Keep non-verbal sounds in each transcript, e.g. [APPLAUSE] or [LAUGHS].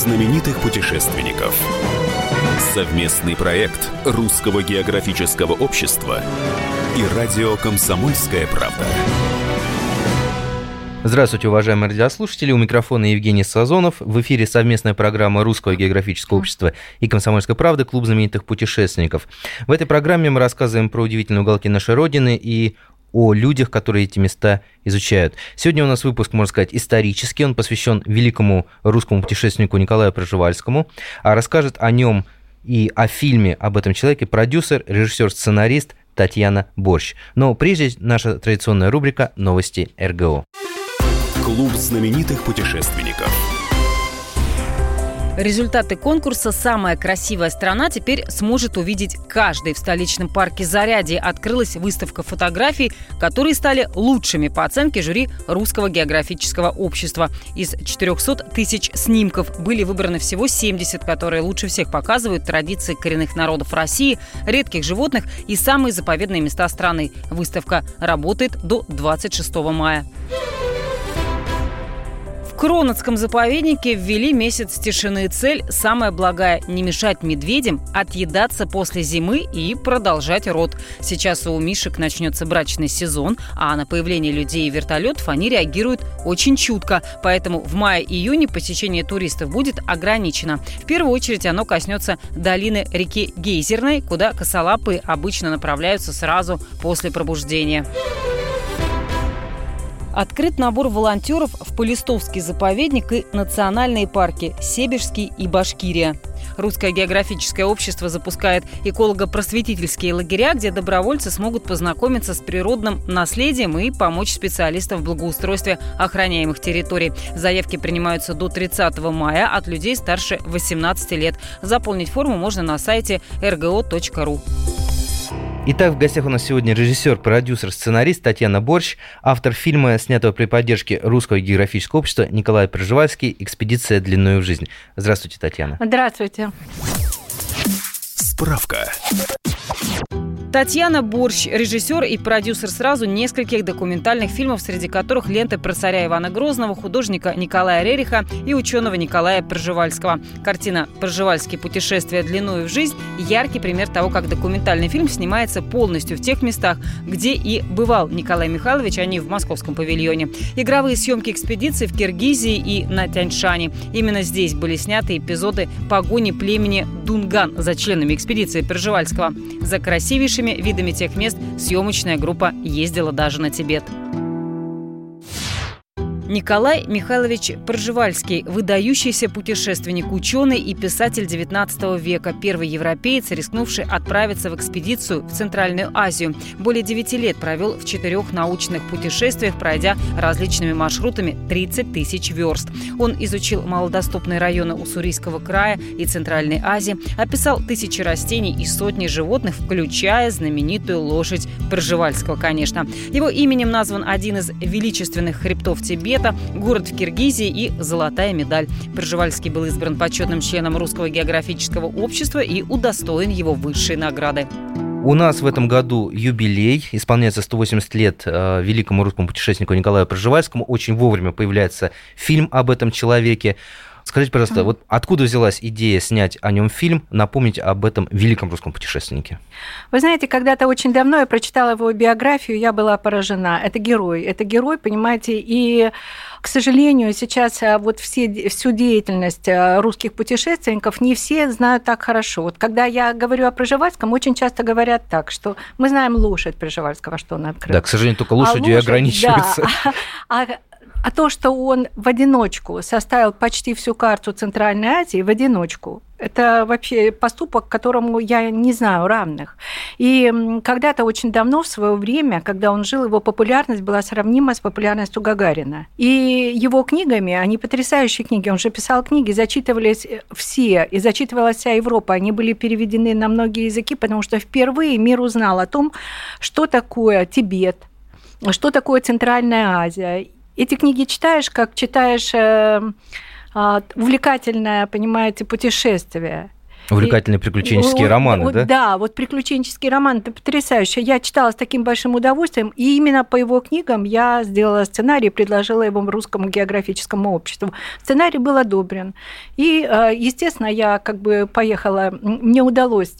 знаменитых путешественников. Совместный проект Русского географического общества и радио «Комсомольская правда». Здравствуйте, уважаемые радиослушатели. У микрофона Евгений Сазонов. В эфире совместная программа Русского географического общества и Комсомольской правды «Клуб знаменитых путешественников». В этой программе мы рассказываем про удивительные уголки нашей Родины и о людях, которые эти места изучают. Сегодня у нас выпуск, можно сказать, исторический. Он посвящен великому русскому путешественнику Николаю Проживальскому. А расскажет о нем и о фильме об этом человеке продюсер, режиссер, сценарист Татьяна Борщ. Но прежде наша традиционная рубрика «Новости РГО». Клуб знаменитых путешественников. Результаты конкурса «Самая красивая страна» теперь сможет увидеть каждый. В столичном парке Зарядье открылась выставка фотографий, которые стали лучшими по оценке жюри Русского географического общества. Из 400 тысяч снимков были выбраны всего 70, которые лучше всех показывают традиции коренных народов России, редких животных и самые заповедные места страны. Выставка работает до 26 мая. Кронотском заповеднике ввели месяц тишины. Цель самая благая – не мешать медведям отъедаться после зимы и продолжать род. Сейчас у мишек начнется брачный сезон, а на появление людей и вертолетов они реагируют очень чутко. Поэтому в мае-июне посещение туристов будет ограничено. В первую очередь оно коснется долины реки Гейзерной, куда косолапые обычно направляются сразу после пробуждения. Открыт набор волонтеров в Полистовский заповедник и национальные парки Себежский и Башкирия. Русское географическое общество запускает эколого-просветительские лагеря, где добровольцы смогут познакомиться с природным наследием и помочь специалистам в благоустройстве охраняемых территорий. Заявки принимаются до 30 мая от людей старше 18 лет. Заполнить форму можно на сайте rgo.ru. Итак, в гостях у нас сегодня режиссер, продюсер, сценарист Татьяна Борщ, автор фильма, снятого при поддержке Русского географического общества Николай Проживальский «Экспедиция длиною в жизнь». Здравствуйте, Татьяна. Здравствуйте. Справка. Татьяна Борщ, режиссер и продюсер сразу нескольких документальных фильмов, среди которых ленты про царя Ивана Грозного, художника Николая Рериха и ученого Николая Пржевальского. Картина «Пржевальские путешествия длиною в жизнь» – яркий пример того, как документальный фильм снимается полностью в тех местах, где и бывал Николай Михайлович, а не в московском павильоне. Игровые съемки экспедиции в Киргизии и на Тяньшане. Именно здесь были сняты эпизоды погони племени Дунган за членами экспедиции Пржевальского. За красивейший лучшими видами тех мест съемочная группа ездила даже на Тибет. Николай Михайлович Пржевальский – выдающийся путешественник, ученый и писатель XIX века, первый европеец, рискнувший отправиться в экспедицию в Центральную Азию. Более девяти лет провел в четырех научных путешествиях, пройдя различными маршрутами 30 тысяч верст. Он изучил малодоступные районы Уссурийского края и Центральной Азии, описал тысячи растений и сотни животных, включая знаменитую лошадь Пржевальского, конечно. Его именем назван один из величественных хребтов Тибета света, город в Киргизии и золотая медаль. Пржевальский был избран почетным членом Русского географического общества и удостоен его высшей награды. У нас в этом году юбилей, исполняется 180 лет э, великому русскому путешественнику Николаю Пржевальскому. Очень вовремя появляется фильм об этом человеке. Скажите, пожалуйста, вот откуда взялась идея снять о нем фильм, напомнить об этом великом русском путешественнике? Вы знаете, когда-то очень давно я прочитала его биографию, я была поражена. Это герой, это герой, понимаете, и к сожалению, сейчас а, вот все, всю деятельность а, русских путешественников не все знают так хорошо. Вот когда я говорю о Пржевальском, очень часто говорят так, что мы знаем лошадь Пржевальского, что он открыл. Да, к сожалению, только лошадью а лошадь, и ограничивается. Да, [LAUGHS] а, а то, что он в одиночку составил почти всю карту Центральной Азии, в одиночку, это вообще поступок, которому я не знаю равных. И когда-то очень давно, в свое время, когда он жил, его популярность была сравнима с популярностью Гагарина. И его книгами, они потрясающие книги, он же писал книги, зачитывались все, и зачитывалась вся Европа. Они были переведены на многие языки, потому что впервые мир узнал о том, что такое Тибет, что такое Центральная Азия эти книги читаешь, как читаешь э, э, увлекательное, понимаете, путешествие. Увлекательные приключенческие и, романы, вот, да? Да, вот приключенческий роман, это потрясающе. Я читала с таким большим удовольствием, и именно по его книгам я сделала сценарий и предложила его Русскому географическому обществу. Сценарий был одобрен. И, э, естественно, я как бы поехала, мне удалось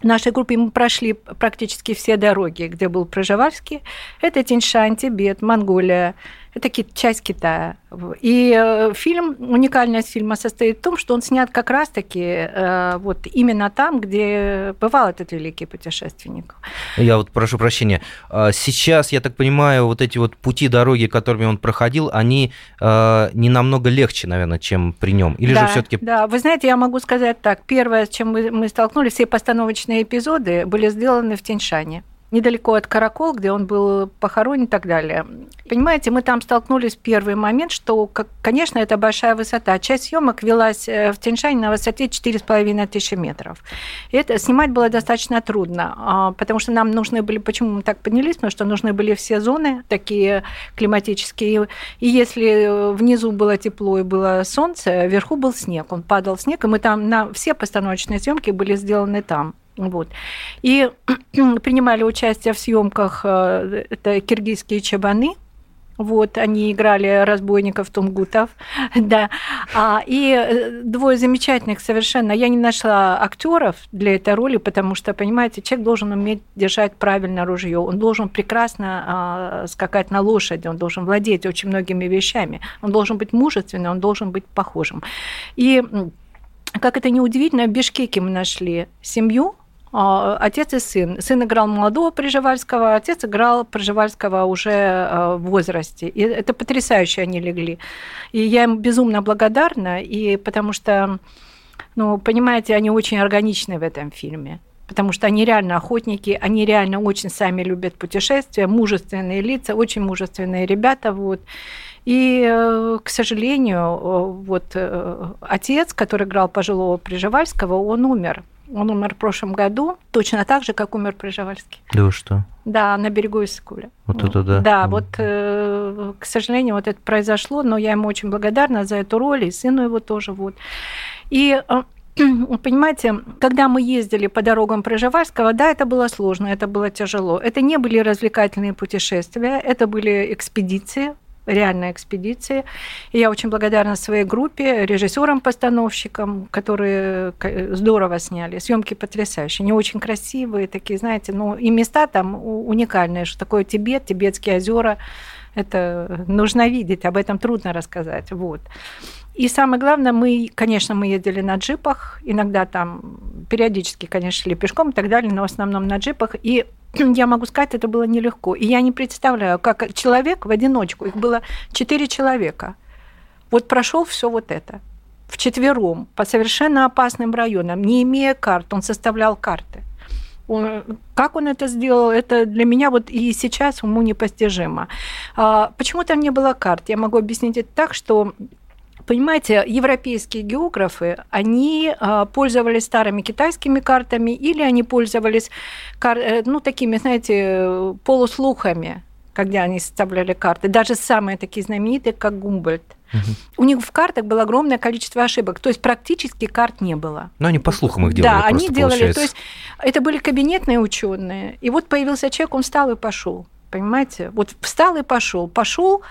в нашей группе мы прошли практически все дороги, где был Проживальский. Это Тиньшань, Тибет, Монголия, это часть Китая. И э, фильм, уникальность фильма состоит в том, что он снят как раз-таки э, вот именно там, где бывал этот великий путешественник. Я вот прошу прощения. А сейчас, я так понимаю, вот эти вот пути, дороги, которыми он проходил, они э, не намного легче, наверное, чем при нем. Или да, же все-таки... Да, вы знаете, я могу сказать так. Первое, с чем мы, мы столкнулись, все постановочные эпизоды были сделаны в Тяньшане недалеко от Каракол, где он был похоронен и так далее. Понимаете, мы там столкнулись в первый момент, что, конечно, это большая высота. Часть съемок велась э, в Тяньшане на высоте 4,5 тысячи метров. И это снимать было достаточно трудно, а, потому что нам нужны были, почему мы так поднялись, потому что нужны были все зоны такие климатические. И если внизу было тепло и было солнце, вверху был снег, он падал снег, и мы там на все постановочные съемки были сделаны там. Вот. И [CLEARS THROAT] принимали участие в съемках э, это киргизские чабаны, вот, они играли разбойников тунгутов, [LAUGHS] да. А, и э, двое замечательных совершенно. Я не нашла актеров для этой роли, потому что, понимаете, человек должен уметь держать правильно ружье, он должен прекрасно а, скакать на лошади, он должен владеть очень многими вещами, он должен быть мужественным, он должен быть похожим. И как это неудивительно, в Бишкеке мы нашли семью, отец и сын. Сын играл молодого Приживальского, отец играл Приживальского уже а, в возрасте. И это потрясающе они легли. И я им безумно благодарна, и потому что, ну, понимаете, они очень органичны в этом фильме потому что они реально охотники, они реально очень сами любят путешествия, мужественные лица, очень мужественные ребята, вот. И, э, к сожалению, вот э, отец, который играл пожилого Приживальского, он умер. Он умер в прошлом году, точно так же, как умер Приживальский. Да вы что? Да, на берегу Иссыкуля. Вот это да. Да, вот, э, к сожалению, вот это произошло, но я ему очень благодарна за эту роль, и сыну его тоже. Вот. И э, [CLEARS THROAT] понимаете, когда мы ездили по дорогам Проживальского, да, это было сложно, это было тяжело. Это не были развлекательные путешествия, это были экспедиции, реальной экспедиции. И я очень благодарна своей группе, режиссерам-постановщикам, которые здорово сняли. Съемки потрясающие, они очень красивые, такие, знаете, ну и места там уникальные, что такое Тибет, Тибетские озера. Это нужно видеть, об этом трудно рассказать. Вот. И самое главное, мы, конечно, мы ездили на джипах, иногда там периодически, конечно, шли пешком и так далее, но в основном на джипах. И [CLEARS THROAT] я могу сказать, это было нелегко. И я не представляю, как человек в одиночку, их было четыре человека, вот прошел все вот это вчетвером по совершенно опасным районам, не имея карт, он составлял карты. Он, как он это сделал, это для меня вот и сейчас уму непостижимо. А, почему там не было карт? Я могу объяснить это так, что Понимаете, европейские географы, они а, пользовались старыми китайскими картами или они пользовались, э, ну, такими, знаете, полуслухами, когда они составляли карты, даже самые такие знаменитые, как Гумбольд. Угу. У них в картах было огромное количество ошибок, то есть практически карт не было. Но они по слухам их делали. Да, они делали, получается. то есть это были кабинетные ученые, и вот появился человек, он встал и пошел. Понимаете? Вот встал и пошел. Пошел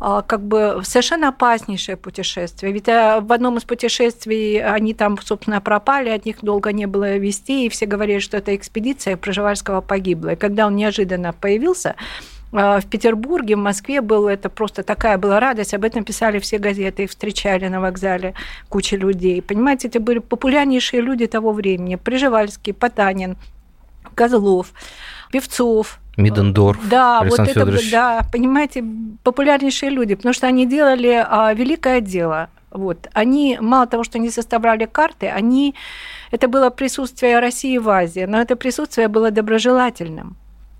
а, как бы совершенно опаснейшее путешествие. Ведь а, в одном из путешествий они там, собственно, пропали, от них долго не было вести, и все говорили, что это экспедиция Проживальского погибла. И когда он неожиданно появился, а, в Петербурге, в Москве был это просто такая была радость, об этом писали все газеты, их встречали на вокзале куча людей. Понимаете, это были популярнейшие люди того времени. Приживальский, Потанин, Козлов, Певцов, Мидендорф. Да, Александр вот это, да, понимаете, популярнейшие люди, потому что они делали а, великое дело. Вот. Они, мало того, что они составляли карты, они, это было присутствие России в Азии, но это присутствие было доброжелательным.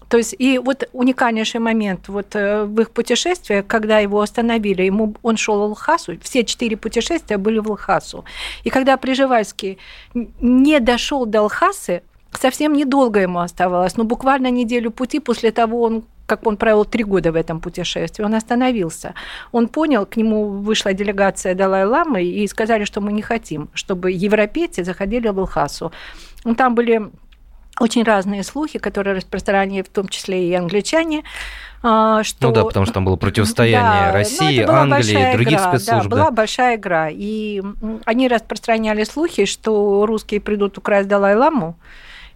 То есть и вот уникальнейший момент вот э, в их путешествиях, когда его остановили, ему он шел в Лхасу, все четыре путешествия были в Лхасу. И когда Приживальский не дошел до Лхасы, совсем недолго ему оставалось, но буквально неделю пути после того, он как он провел три года в этом путешествии, он остановился. Он понял, к нему вышла делегация Далай-Ламы и сказали, что мы не хотим, чтобы европейцы заходили в Лхасу. Ну, там были очень разные слухи, которые распространяли в том числе и англичане, а, что... Ну да, потому что там было противостояние да, России, Англии, других игра, спецслужб. Да, была большая игра. И они распространяли слухи, что русские придут украсть Далай-Ламу,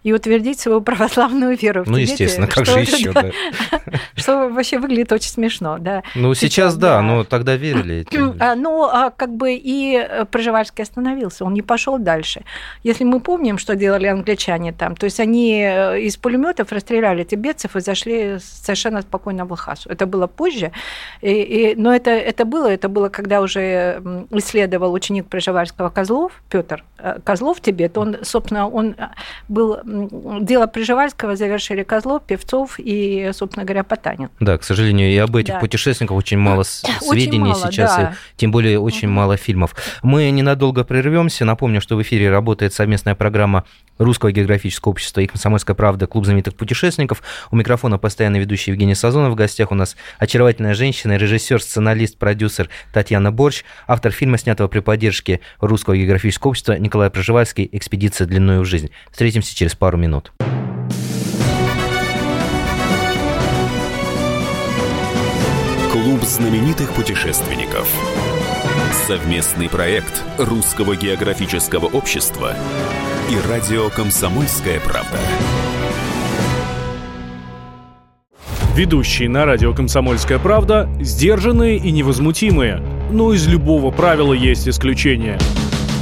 и утвердить свою [LAUGHS] православную веру. Ну, естественно, как же еще, да. [LAUGHS] Что вообще выглядит очень смешно, да. Ну, сейчас да, но тогда верили. А, ну, а как бы и э, Проживальский остановился, он не пошел дальше. Если мы помним, что делали англичане там, то есть они э, из пулеметов расстреляли тибетцев и зашли совершенно спокойно в Лхасу. Это было позже, и, и, но это, это было, это было, когда уже исследовал ученик Проживальского Козлов, Петр э, Козлов Тибет, он, собственно, он был дело Приживальского завершили Козлов, Певцов и, собственно говоря, Потанин. Да, к сожалению, и об этих да. путешественниках очень мало сведений очень мало, сейчас, да. и тем более очень мало фильмов. Мы ненадолго прервемся. Напомню, что в эфире работает совместная программа Русского географического общества и «Комсомольская правда» Клуб знаменитых путешественников. У микрофона постоянно ведущий Евгений Сазонов. В гостях у нас очаровательная женщина, режиссер, сценарист, продюсер Татьяна Борщ, автор фильма, снятого при поддержке Русского географического общества Николай Проживальский «Экспедиция длиною в жизнь». Встретимся через пару минут. Клуб знаменитых путешественников. Совместный проект Русского географического общества и радио «Комсомольская правда». Ведущие на радио «Комсомольская правда» сдержанные и невозмутимые. Но из любого правила есть исключение –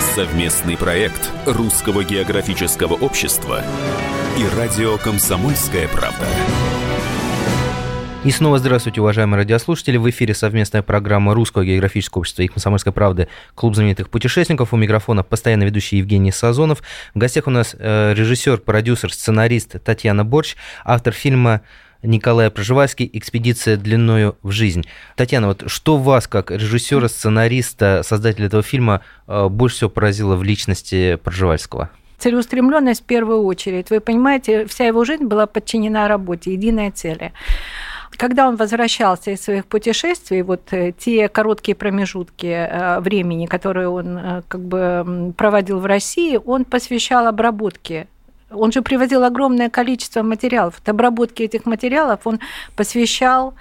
Совместный проект Русского географического общества и радио «Комсомольская правда». И снова здравствуйте, уважаемые радиослушатели. В эфире совместная программа Русского географического общества и «Комсомольской правды» Клуб знаменитых путешественников. У микрофона постоянно ведущий Евгений Сазонов. В гостях у нас э, режиссер, продюсер, сценарист Татьяна Борч, автор фильма Николая Проживальский «Экспедиция длиною в жизнь». Татьяна, вот что вас, как режиссера, сценариста, создателя этого фильма, э, больше всего поразило в личности Проживальского? Целеустремленность в первую очередь. Вы понимаете, вся его жизнь была подчинена работе, единой цели когда он возвращался из своих путешествий, вот э, те короткие промежутки э, времени, которые он как бы проводил в России, он посвящал обработке он же привозил огромное количество материалов. От обработки этих материалов он посвящал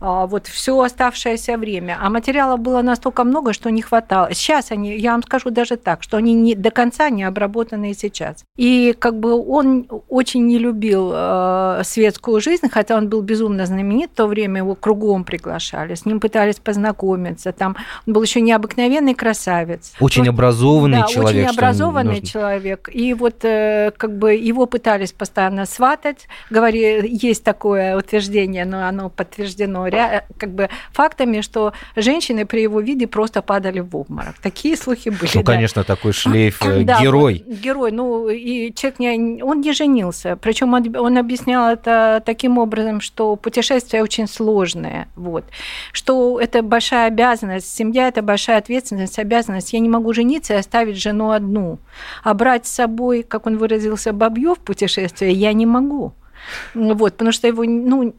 вот все оставшееся время. А материала было настолько много, что не хватало. Сейчас они, я вам скажу даже так, что они не, до конца не обработаны сейчас. И как бы он очень не любил э, светскую жизнь, хотя он был безумно знаменит, в то время его кругом приглашали, с ним пытались познакомиться. Там он был еще необыкновенный красавец. Очень вот, образованный да, человек. Очень образованный человек. И вот э, как бы его пытались постоянно сватать. Говори, есть такое утверждение, но оно подтверждено подтверждено как бы фактами, что женщины при его виде просто падали в обморок. Такие слухи были. Ну, да. конечно, такой шлейф э, да, герой. герой. Ну, и человек не, он не женился. Причем он, он объяснял это таким образом, что путешествие очень сложное. Вот. Что это большая обязанность. Семья – это большая ответственность, обязанность. Я не могу жениться и оставить жену одну. А брать с собой, как он выразился, бабьё в путешествие я не могу. Вот, потому что его, ну,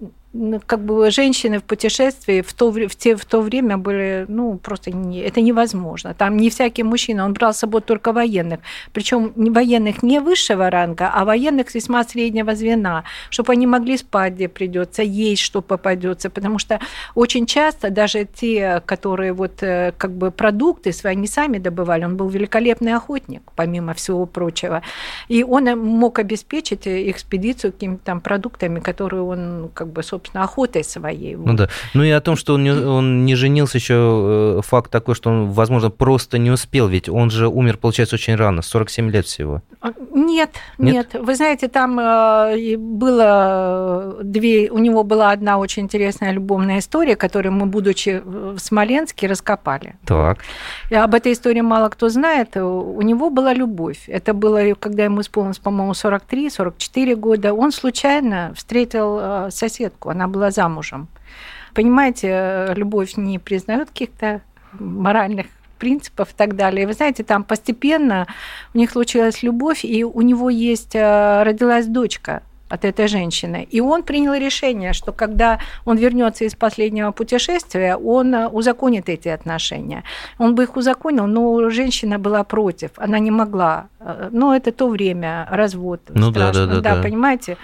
как бы женщины в путешествии в то, в, те, в то время были, ну, просто не, это невозможно. Там не всякий мужчина, он брал с собой только военных. Причем военных не высшего ранга, а военных весьма среднего звена, чтобы они могли спать, где придется, есть, что попадется. Потому что очень часто даже те, которые вот э, как бы продукты свои не сами добывали, он был великолепный охотник, помимо всего прочего. И он мог обеспечить экспедицию какими-то там продуктами, которые он как бы, собственно, собственно, охотой своей. Ну да. Ну и о том, что он не, он не женился, еще э, факт такой, что он, возможно, просто не успел, ведь он же умер, получается, очень рано, 47 лет всего. А, нет, нет. нет. Вы знаете, там э, было две, у него была одна очень интересная любовная история, которую мы, будучи в Смоленске, раскопали. Так. И об этой истории мало кто знает. У него была любовь. Это было, когда ему исполнилось, по-моему, 43-44 года. Он случайно встретил э, соседку, она была замужем. Понимаете, любовь не признает каких-то моральных принципов и так далее. И вы знаете, там постепенно у них случилась любовь, и у него есть, э, родилась дочка от этой женщины. И он принял решение, что когда он вернется из последнего путешествия, он э, узаконит эти отношения. Он бы их узаконил, но женщина была против, она не могла. Э, но это то время, развод. Ну страшно. да, да, да, да. понимаете?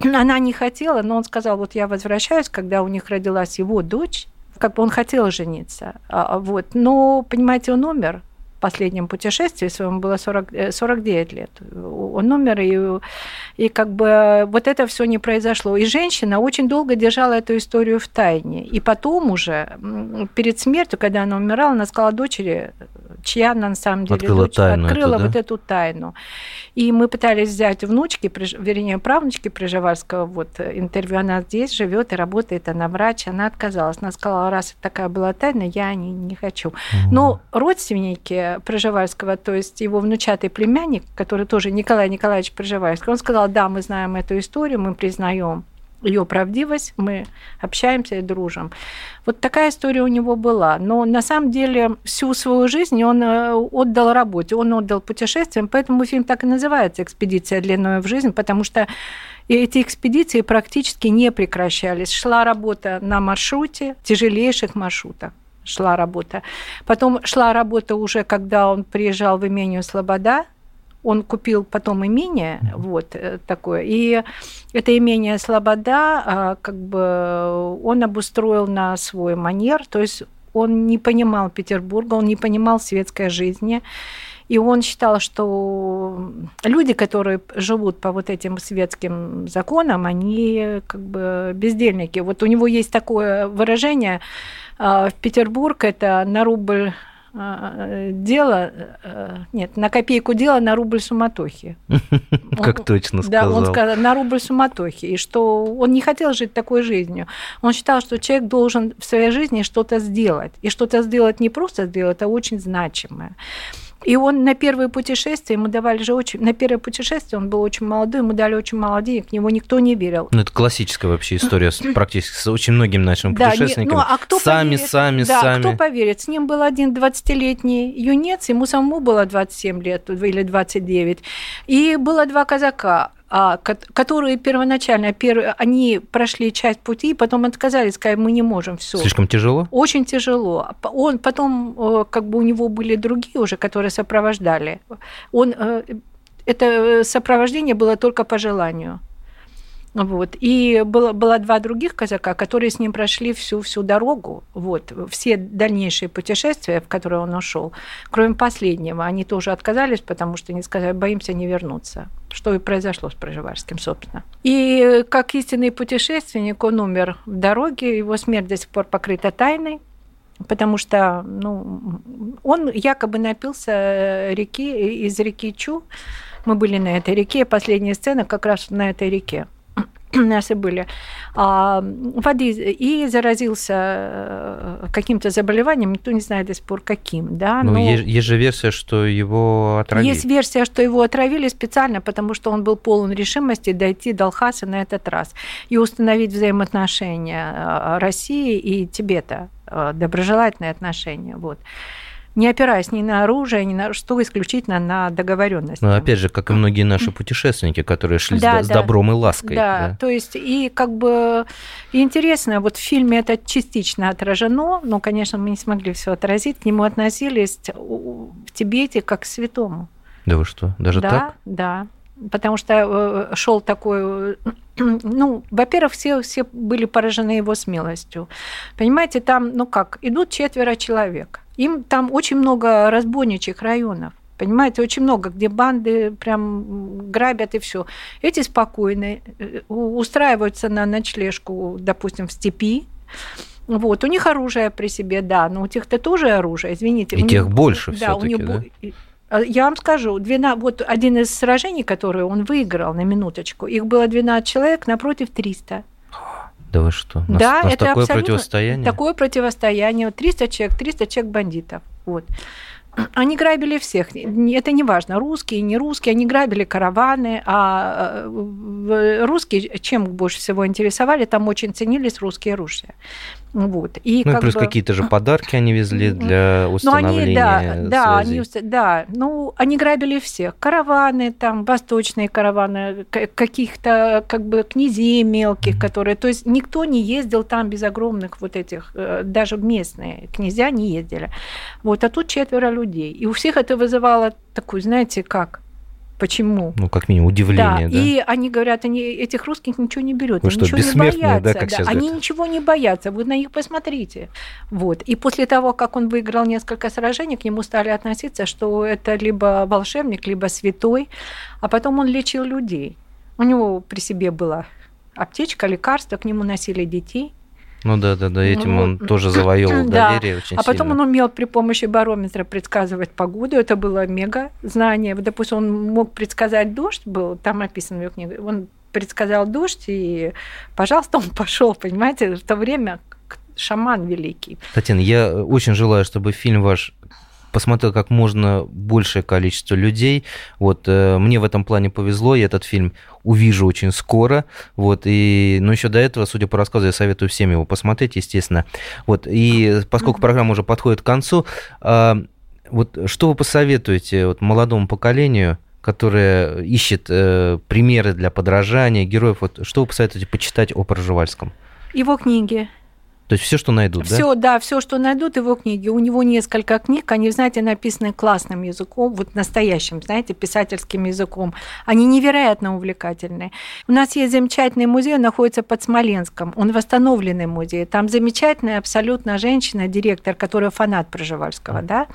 Она не хотела, но он сказал, вот я возвращаюсь, когда у них родилась его дочь, как бы он хотел жениться, а, вот, но, понимаете, он умер, последнем путешествии своем было 40, 49 э, лет. Он умер, и, и как бы вот это все не произошло. И женщина очень долго держала эту историю в тайне. И потом уже, перед смертью, когда она умирала, она сказала дочери, чья она на самом деле открыла дочь, тайну открыла эту, да? вот эту тайну. И мы пытались взять внучки, вернее, правнучки Приживальского, вот интервью, она здесь живет и работает, она врач, она отказалась. Она сказала, раз такая была тайна, я не, не хочу. Но родственники Приживальского, то есть его внучатый племянник, который тоже Николай Николаевич Приживальский, он сказал, да, мы знаем эту историю, мы признаем ее правдивость, мы общаемся и дружим. Вот такая история у него была. Но на самом деле всю свою жизнь он э, отдал работе, он отдал путешествиям, поэтому фильм так и называется «Экспедиция длиной в жизнь», потому что эти экспедиции практически не прекращались. Шла работа на маршруте, тяжелейших маршрутах шла работа. Потом шла работа уже, когда он приезжал в имение Слобода, он купил потом имение, вот э, такое, и это имение Слобода, а, как бы он обустроил на свой манер, то есть он не понимал Петербурга, он не понимал светской жизни, и он считал, что люди, которые живут по вот этим светским законам, они как бы бездельники. Вот у него есть такое выражение а, в Петербург это на рубль а, дело, э, нет, на копейку дело, на рубль суматохи. [LAUGHS] Как точно сказал. Да, он сказал, на рубль суматохи, и что он не хотел жить такой жизнью. Он считал, что человек должен в своей жизни что-то сделать, и что-то сделать не просто сделать, а очень значимое. И он на первое путешествие, ему давали же очень... На первое путешествие он был очень молодой, ему дали очень мало денег, в него никто не верил. Ну, это классическая вообще история [LAUGHS] практически с очень многими нашими да, путешественниками. Не, ну, а кто сами, поверит? сами, да, сами. кто поверит? С ним был один 20-летний юнец, ему самому было 27 лет или 29. И было два казака. А, которые первоначально, они прошли часть пути, потом отказались, сказали, мы не можем все. Слишком тяжело? Очень тяжело. Он потом, э, как бы у него были другие уже, которые сопровождали. Он, э, это сопровождение было только по желанию. Вот. И было, было два других казака, которые с ним прошли всю-всю дорогу, вот, все дальнейшие путешествия, в которые он ушел, кроме последнего, они тоже отказались, потому что они сказали, боимся не вернуться, что и произошло с Проживальским, собственно. И как истинный путешественник он умер в дороге, его смерть до сих пор покрыта тайной, потому что ну, он якобы напился реки, из реки Чу, мы были на этой реке, последняя сцена как раз на этой реке. [CLEARS THROAT] наши были, а, воды и заразился э, каким-то заболеванием, никто не знает до сих пор каким, да. Ну, но... есть, есть же версия, что его отравили. Есть версия, что его отравили специально, потому что он был полон решимости дойти до Алхаса на этот раз и установить взаимоотношения э, России и Тибета, э, доброжелательные отношения, вот не опираясь ни на оружие, ни на что, исключительно на договоренность. Ну, опять же, как и многие наши путешественники, которые шли да, с, да, с добром и лаской. Да, да, то есть и как бы и интересно, вот в фильме это частично отражено, но, конечно, мы не смогли все отразить, к нему относились в Тибете как к святому. Да вы что, даже да, так? Да, потому что э, шел такой ну, во-первых, все, все были поражены его смелостью. Понимаете, там, ну как, идут четверо человек. Им там очень много разбойничьих районов. Понимаете, очень много, где банды прям грабят и все. Эти спокойные, э, устраиваются на ночлежку, допустим, в степи. Вот, у них оружие при себе, да, но у тех-то тоже оружие, извините. И тех них, больше да, у них, да? А, я вам скажу, 12, вот один из сражений, которые он выиграл на минуточку, их было 12 человек напротив 300. Да вы что? Нас, да, нас это такое противостояние? Такое противостояние. 300 человек, 300 человек бандитов. Вот. [CLEARS THROAT] Они грабили всех. Это не важно, русские, не русские. Они грабили караваны. А э, русские чем больше всего интересовали, там очень ценились русские ружья. Вот. И ну, плюс бы... какие-то же [LAUGHS] подарки они везли для установления ну, они, да, связи. Да, они, да, ну, они грабили всех. Караваны, там, восточные караваны, каких-то как бы князей мелких, которые... То есть никто не ездил там без огромных вот этих... Э, даже местные князья не ездили. Вот, а тут четверо людей. И у всех это вызывало такую, знаете, как Почему? Ну, как минимум, удивление, да. да? И они говорят, они этих русских ничего не берут, Вы что, ничего не боятся. Да, как да. Они говорят. ничего не боятся, вы на них посмотрите. Вот. И после того, как он выиграл несколько сражений, к нему стали относиться, что это либо волшебник, либо святой, а потом он лечил людей. У него при себе была аптечка, лекарства, к нему носили детей – ну да, да, да, этим он тоже завоевал [CLEARS THROAT] да. доверие очень А потом сильно. он умел при помощи барометра предсказывать погоду, это было мега знание. Допустим, он мог предсказать дождь, был там описан в его книге, он предсказал дождь, и, пожалуйста, он [LAUGHS] пошел, понимаете, в то время шаман великий. Татьяна, я очень желаю, чтобы фильм ваш посмотрел как можно большее количество людей. Вот э, мне в этом плане повезло, я этот фильм увижу очень скоро. Вот, и, но еще до этого, судя по рассказу, я советую всем его посмотреть, естественно. Вот, и поскольку программа уже подходит к концу, э, вот что вы посоветуете вот, молодому поколению, которое ищет э, примеры для подражания героев, вот что вы посоветуете почитать о Проживальском? Его книги. То есть все, что найдут, все, да? да, все, что найдут его книги. У него несколько книг, они, знаете, написаны классным языком, вот настоящим, знаете, писательским языком. Они невероятно увлекательные. У нас есть замечательный музей, он находится под Смоленском. Он восстановленный музей. Там замечательная абсолютно женщина, директор, которая фанат Проживальского, да.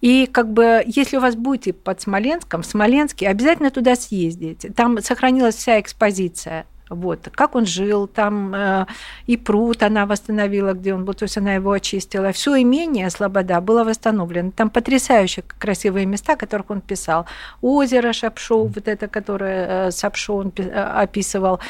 И как бы, если у вас будете под Смоленском, в Смоленске, обязательно туда съездите. Там сохранилась вся экспозиция вот, как он жил, там э, и пруд она восстановила, где он был, то есть она его очистила. Все имение Слобода было восстановлено. Там потрясающие красивые места, которых он писал. Озеро Шапшоу, вот это, которое э, Сапшо он э, описывал.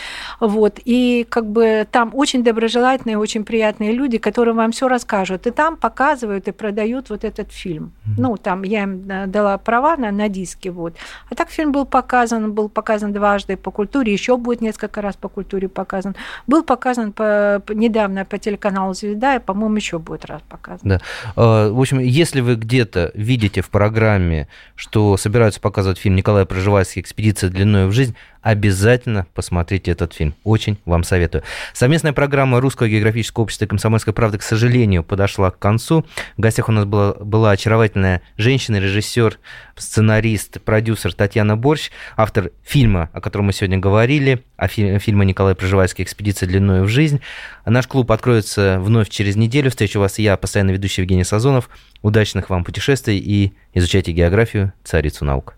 Вот, и как бы там очень доброжелательные, очень приятные люди, которые вам все расскажут. И там показывают и продают вот этот фильм. Ну, там я им э, дала права на, на диски, вот. А так фильм был показан, был показан дважды по культуре, еще будет несколько раз раз по культуре показан. Был показан по, недавно по телеканалу «Звезда», и, по-моему, еще будет раз показан. Да. А, в общем, если вы где-то видите в программе, что собираются показывать фильм Николая Проживальский «Экспедиция длиной в жизнь», обязательно посмотрите этот фильм. Очень вам советую. Совместная программа Русского географического общества и Комсомольской правды, к сожалению, подошла к концу. В гостях у нас была, была очаровательная женщина, режиссер, сценарист, продюсер Татьяна Борщ, автор фильма, о котором мы сегодня говорили, о фильме, фильма Николая Проживальский «Экспедиция длиною в жизнь». Наш клуб откроется вновь через неделю. Встречу вас я, постоянно ведущий Евгений Сазонов. Удачных вам путешествий и изучайте географию, царицу наук.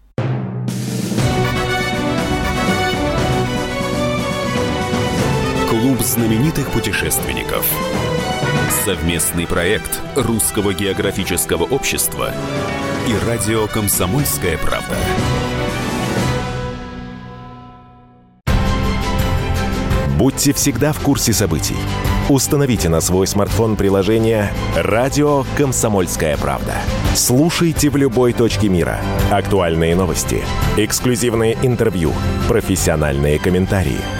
Клуб знаменитых путешественников. Совместный проект Русского географического общества и радио «Комсомольская правда». Будьте всегда в курсе событий. Установите на свой смартфон приложение «Радио Комсомольская правда». Слушайте в любой точке мира. Актуальные новости, эксклюзивные интервью, профессиональные комментарии –